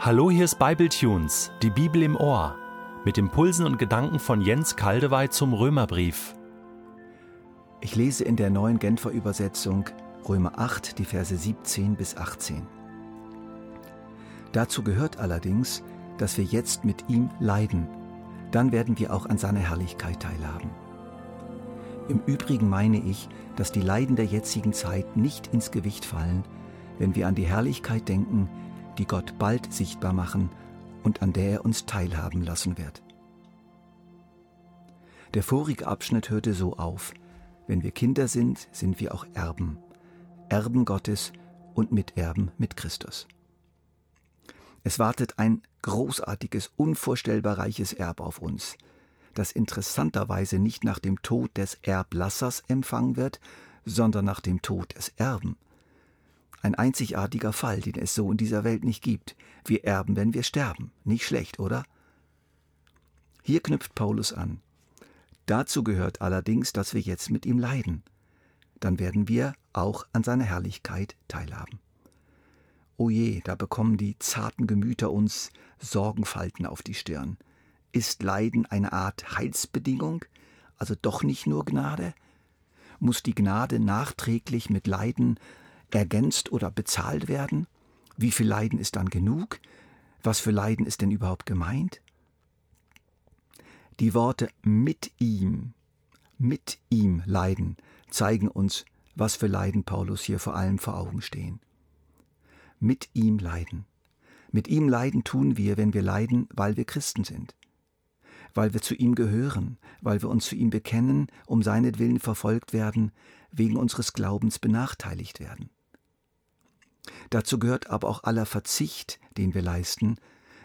Hallo, hier ist Bibletunes, die Bibel im Ohr, mit Impulsen und Gedanken von Jens Kaldewey zum Römerbrief. Ich lese in der neuen Genfer Übersetzung Römer 8, die Verse 17 bis 18. Dazu gehört allerdings, dass wir jetzt mit ihm leiden, dann werden wir auch an seiner Herrlichkeit teilhaben. Im Übrigen meine ich, dass die Leiden der jetzigen Zeit nicht ins Gewicht fallen, wenn wir an die Herrlichkeit denken, die Gott bald sichtbar machen und an der er uns teilhaben lassen wird. Der vorige Abschnitt hörte so auf, wenn wir Kinder sind, sind wir auch Erben, Erben Gottes und Miterben mit Christus. Es wartet ein großartiges, unvorstellbar reiches Erb auf uns, das interessanterweise nicht nach dem Tod des Erblassers empfangen wird, sondern nach dem Tod des Erben. Ein einzigartiger Fall, den es so in dieser Welt nicht gibt. Wir erben, wenn wir sterben. Nicht schlecht, oder? Hier knüpft Paulus an. Dazu gehört allerdings, dass wir jetzt mit ihm leiden. Dann werden wir auch an seiner Herrlichkeit teilhaben. O je, da bekommen die zarten Gemüter uns Sorgenfalten auf die Stirn. Ist Leiden eine Art Heilsbedingung, also doch nicht nur Gnade? Muss die Gnade nachträglich mit Leiden ergänzt oder bezahlt werden? Wie viel Leiden ist dann genug? Was für Leiden ist denn überhaupt gemeint? Die Worte mit ihm, mit ihm leiden, zeigen uns, was für Leiden Paulus hier vor allem vor Augen stehen. Mit ihm leiden. Mit ihm leiden tun wir, wenn wir leiden, weil wir Christen sind. Weil wir zu ihm gehören, weil wir uns zu ihm bekennen, um seinetwillen verfolgt werden, wegen unseres Glaubens benachteiligt werden. Dazu gehört aber auch aller Verzicht, den wir leisten,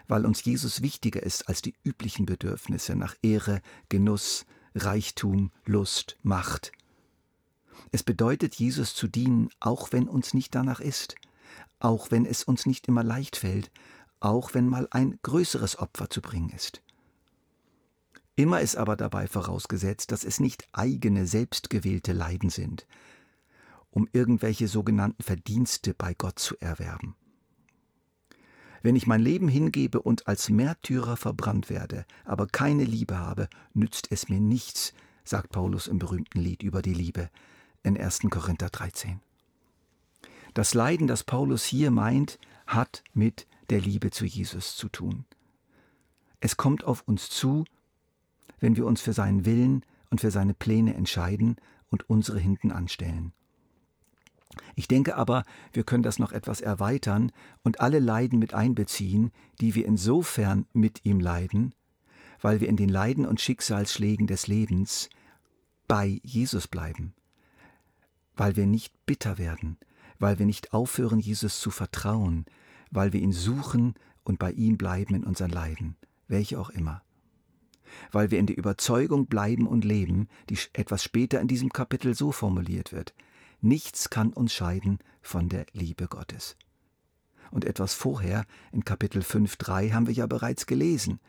weil uns Jesus wichtiger ist als die üblichen Bedürfnisse nach Ehre, Genuss, Reichtum, Lust, Macht. Es bedeutet, Jesus zu dienen, auch wenn uns nicht danach ist, auch wenn es uns nicht immer leicht fällt, auch wenn mal ein größeres Opfer zu bringen ist. Immer ist aber dabei vorausgesetzt, dass es nicht eigene, selbstgewählte Leiden sind, um irgendwelche sogenannten Verdienste bei Gott zu erwerben. Wenn ich mein Leben hingebe und als Märtyrer verbrannt werde, aber keine Liebe habe, nützt es mir nichts, sagt Paulus im berühmten Lied über die Liebe in 1. Korinther 13. Das Leiden, das Paulus hier meint, hat mit der Liebe zu Jesus zu tun. Es kommt auf uns zu, wenn wir uns für seinen Willen und für seine Pläne entscheiden und unsere hinten anstellen. Ich denke aber, wir können das noch etwas erweitern und alle Leiden mit einbeziehen, die wir insofern mit ihm leiden, weil wir in den Leiden und Schicksalsschlägen des Lebens bei Jesus bleiben, weil wir nicht bitter werden, weil wir nicht aufhören, Jesus zu vertrauen, weil wir ihn suchen und bei ihm bleiben in unseren Leiden, welche auch immer. Weil wir in der Überzeugung bleiben und leben, die etwas später in diesem Kapitel so formuliert wird. Nichts kann uns scheiden von der Liebe Gottes. Und etwas vorher, in Kapitel 5.3, haben wir ja bereits gelesen.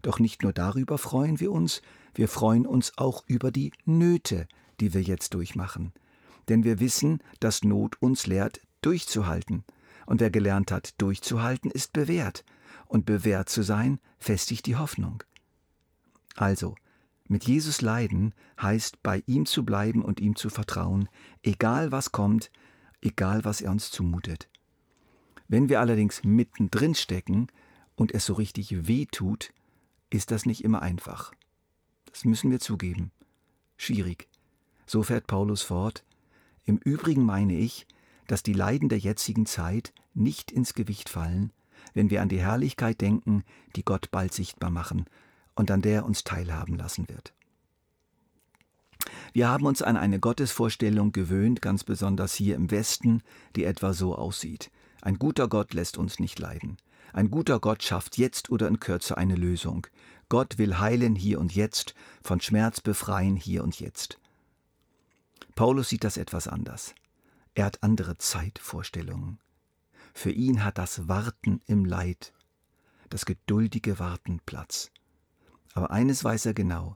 Doch nicht nur darüber freuen wir uns, wir freuen uns auch über die Nöte, die wir jetzt durchmachen. Denn wir wissen, dass Not uns lehrt, durchzuhalten. Und wer gelernt hat, durchzuhalten, ist bewährt. Und bewährt zu sein, festigt die Hoffnung. Also, mit Jesus leiden heißt, bei ihm zu bleiben und ihm zu vertrauen, egal was kommt, egal was er uns zumutet. Wenn wir allerdings mittendrin stecken und es so richtig weh tut, ist das nicht immer einfach. Das müssen wir zugeben. Schwierig. So fährt Paulus fort. Im Übrigen meine ich, dass die Leiden der jetzigen Zeit nicht ins Gewicht fallen, wenn wir an die Herrlichkeit denken, die Gott bald sichtbar machen und an der uns teilhaben lassen wird. Wir haben uns an eine Gottesvorstellung gewöhnt, ganz besonders hier im Westen, die etwa so aussieht. Ein guter Gott lässt uns nicht leiden. Ein guter Gott schafft jetzt oder in Kürze eine Lösung. Gott will heilen hier und jetzt, von Schmerz befreien hier und jetzt. Paulus sieht das etwas anders. Er hat andere Zeitvorstellungen. Für ihn hat das Warten im Leid, das geduldige Warten Platz. Aber eines weiß er genau.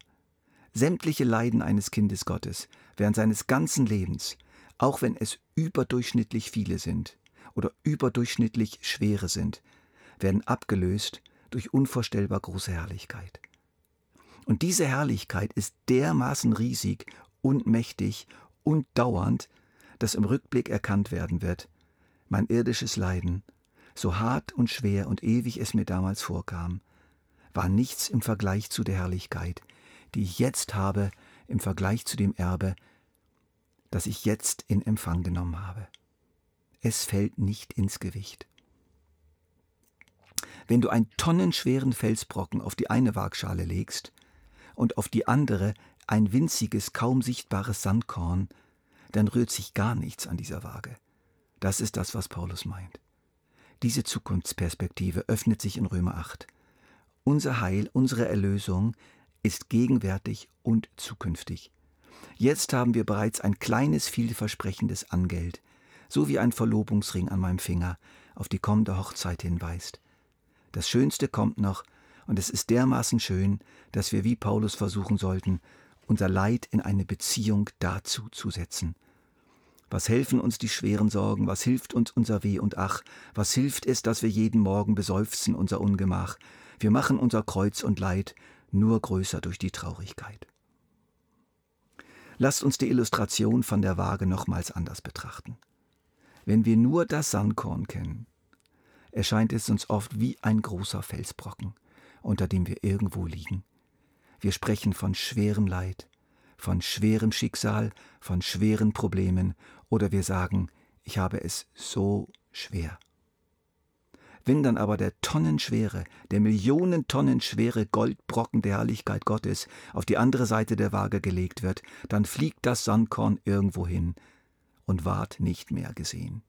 Sämtliche Leiden eines Kindes Gottes während seines ganzen Lebens, auch wenn es überdurchschnittlich viele sind oder überdurchschnittlich schwere sind, werden abgelöst durch unvorstellbar große Herrlichkeit. Und diese Herrlichkeit ist dermaßen riesig und mächtig und dauernd, dass im Rückblick erkannt werden wird, mein irdisches Leiden, so hart und schwer und ewig es mir damals vorkam, war nichts im Vergleich zu der Herrlichkeit, die ich jetzt habe, im Vergleich zu dem Erbe, das ich jetzt in Empfang genommen habe. Es fällt nicht ins Gewicht. Wenn du einen tonnenschweren Felsbrocken auf die eine Waagschale legst und auf die andere ein winziges, kaum sichtbares Sandkorn, dann rührt sich gar nichts an dieser Waage. Das ist das, was Paulus meint. Diese Zukunftsperspektive öffnet sich in Römer 8. Unser Heil, unsere Erlösung ist gegenwärtig und zukünftig. Jetzt haben wir bereits ein kleines, vielversprechendes Angeld, so wie ein Verlobungsring an meinem Finger auf die kommende Hochzeit hinweist. Das Schönste kommt noch, und es ist dermaßen schön, dass wir wie Paulus versuchen sollten, unser Leid in eine Beziehung dazu zu setzen. Was helfen uns die schweren Sorgen, was hilft uns unser Weh und Ach, was hilft es, dass wir jeden Morgen beseufzen unser Ungemach, wir machen unser Kreuz und Leid nur größer durch die Traurigkeit. Lasst uns die Illustration von der Waage nochmals anders betrachten. Wenn wir nur das Sandkorn kennen, erscheint es uns oft wie ein großer Felsbrocken, unter dem wir irgendwo liegen. Wir sprechen von schwerem Leid, von schwerem Schicksal, von schweren Problemen, oder wir sagen, ich habe es so schwer. Wenn dann aber der tonnenschwere, der Millionen Tonnen schwere Goldbrocken der Herrlichkeit Gottes auf die andere Seite der Waage gelegt wird, dann fliegt das Sandkorn irgendwo hin und ward nicht mehr gesehen.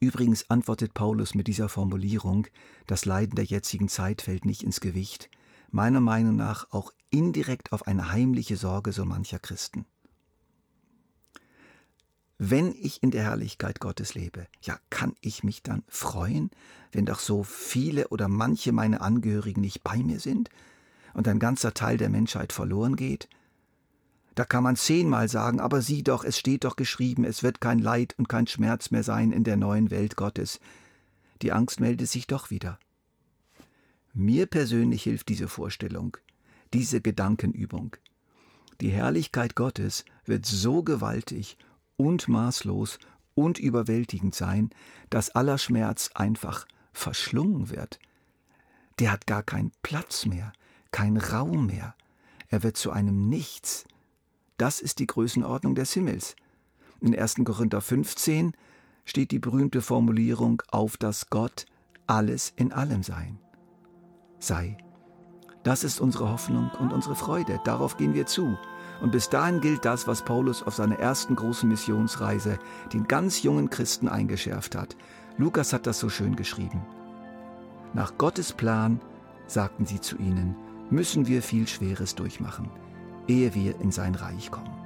Übrigens antwortet Paulus mit dieser Formulierung, das Leiden der jetzigen Zeit fällt nicht ins Gewicht, meiner Meinung nach auch indirekt auf eine heimliche Sorge so mancher Christen. Wenn ich in der Herrlichkeit Gottes lebe, ja, kann ich mich dann freuen, wenn doch so viele oder manche meiner Angehörigen nicht bei mir sind und ein ganzer Teil der Menschheit verloren geht? Da kann man zehnmal sagen, aber sieh doch, es steht doch geschrieben, es wird kein Leid und kein Schmerz mehr sein in der neuen Welt Gottes. Die Angst meldet sich doch wieder. Mir persönlich hilft diese Vorstellung, diese Gedankenübung. Die Herrlichkeit Gottes wird so gewaltig und maßlos und überwältigend sein, dass aller Schmerz einfach verschlungen wird. Der hat gar keinen Platz mehr, keinen Raum mehr. Er wird zu einem Nichts. Das ist die Größenordnung des Himmels. In 1. Korinther 15 steht die berühmte Formulierung auf dass Gott alles in allem sein. Sei. Das ist unsere Hoffnung und unsere Freude. Darauf gehen wir zu. Und bis dahin gilt das, was Paulus auf seiner ersten großen Missionsreise den ganz jungen Christen eingeschärft hat. Lukas hat das so schön geschrieben. Nach Gottes Plan, sagten sie zu ihnen, müssen wir viel Schweres durchmachen, ehe wir in sein Reich kommen.